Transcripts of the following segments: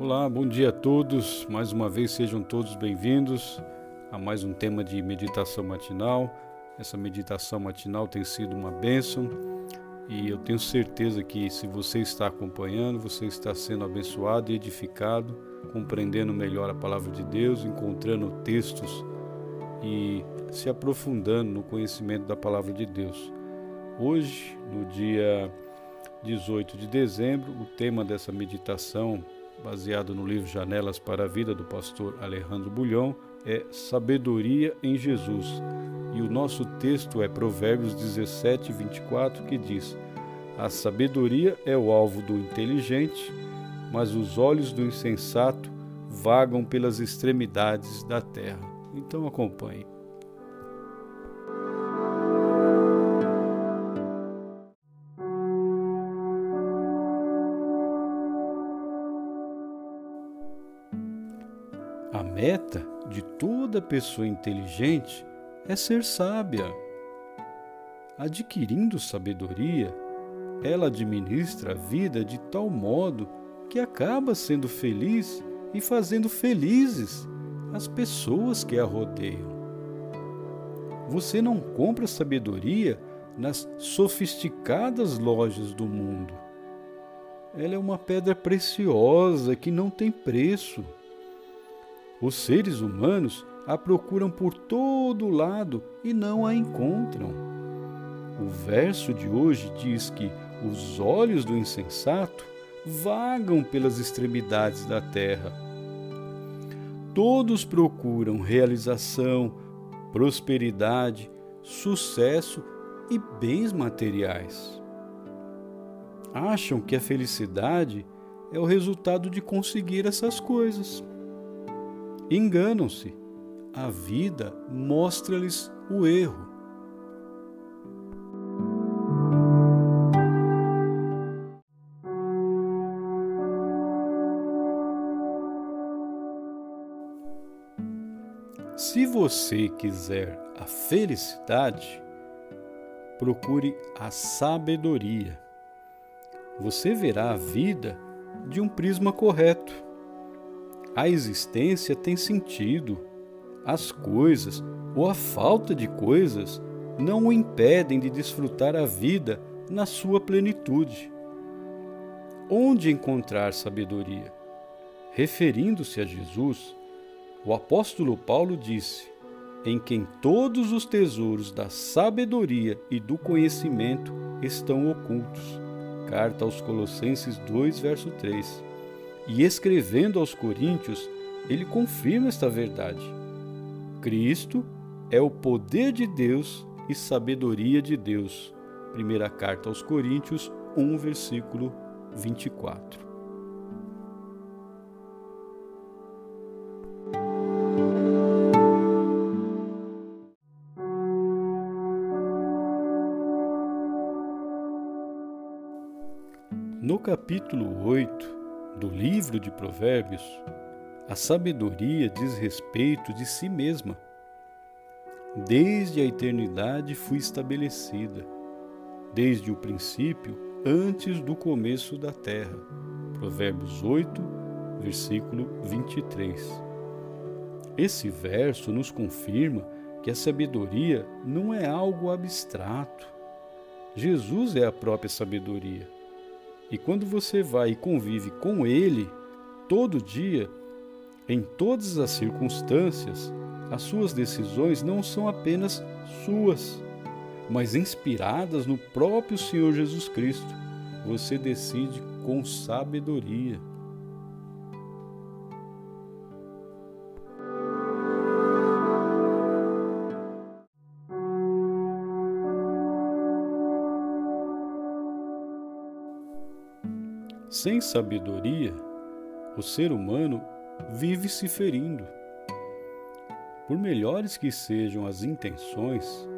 Olá, bom dia a todos. Mais uma vez sejam todos bem-vindos a mais um tema de meditação matinal. Essa meditação matinal tem sido uma bênção e eu tenho certeza que se você está acompanhando, você está sendo abençoado e edificado, compreendendo melhor a palavra de Deus, encontrando textos e se aprofundando no conhecimento da palavra de Deus. Hoje, no dia 18 de dezembro, o tema dessa meditação baseado no livro Janelas para a Vida do pastor Alejandro Bulhão, é Sabedoria em Jesus. E o nosso texto é Provérbios 17, 24, que diz: A sabedoria é o alvo do inteligente, mas os olhos do insensato vagam pelas extremidades da terra. Então acompanhe. A meta de toda pessoa inteligente é ser sábia. Adquirindo sabedoria, ela administra a vida de tal modo que acaba sendo feliz e fazendo felizes as pessoas que a rodeiam. Você não compra sabedoria nas sofisticadas lojas do mundo. Ela é uma pedra preciosa que não tem preço. Os seres humanos a procuram por todo lado e não a encontram. O verso de hoje diz que os olhos do insensato vagam pelas extremidades da terra. Todos procuram realização, prosperidade, sucesso e bens materiais. Acham que a felicidade é o resultado de conseguir essas coisas. Enganam-se. A vida mostra-lhes o erro. Se você quiser a felicidade, procure a sabedoria. Você verá a vida de um prisma correto a existência tem sentido. As coisas ou a falta de coisas não o impedem de desfrutar a vida na sua plenitude. Onde encontrar sabedoria? Referindo-se a Jesus, o apóstolo Paulo disse: Em quem todos os tesouros da sabedoria e do conhecimento estão ocultos. Carta aos Colossenses 2, verso 3. E escrevendo aos Coríntios, ele confirma esta verdade. Cristo é o poder de Deus e sabedoria de Deus. Primeira carta aos Coríntios 1, versículo 24. No capítulo 8 do livro de Provérbios, a sabedoria diz respeito de si mesma. Desde a eternidade fui estabelecida, desde o princípio, antes do começo da terra. Provérbios 8, versículo 23. Esse verso nos confirma que a sabedoria não é algo abstrato. Jesus é a própria sabedoria. E quando você vai e convive com Ele todo dia, em todas as circunstâncias, as suas decisões não são apenas suas, mas inspiradas no próprio Senhor Jesus Cristo. Você decide com sabedoria. Sem sabedoria, o ser humano vive se ferindo. Por melhores que sejam as intenções,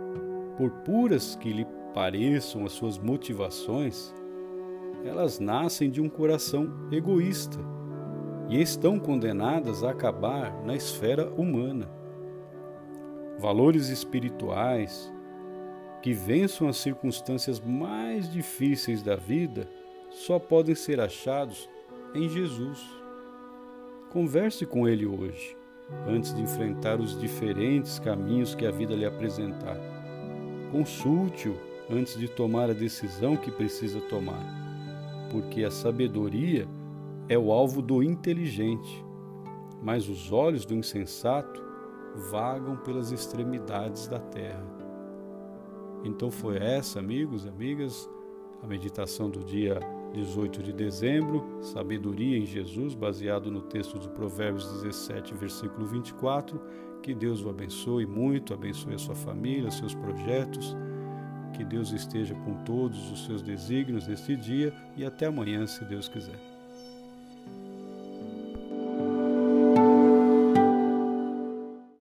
por puras que lhe pareçam as suas motivações, elas nascem de um coração egoísta e estão condenadas a acabar na esfera humana. Valores espirituais que vençam as circunstâncias mais difíceis da vida só podem ser achados em Jesus. Converse com ele hoje, antes de enfrentar os diferentes caminhos que a vida lhe apresentar. Consulte-o antes de tomar a decisão que precisa tomar, porque a sabedoria é o alvo do inteligente, mas os olhos do insensato vagam pelas extremidades da terra. Então foi essa, amigos, amigas, a meditação do dia 18 de dezembro, sabedoria em Jesus, baseado no texto de Provérbios 17, versículo 24. Que Deus o abençoe muito, abençoe a sua família, seus projetos. Que Deus esteja com todos os seus desígnios neste dia e até amanhã, se Deus quiser.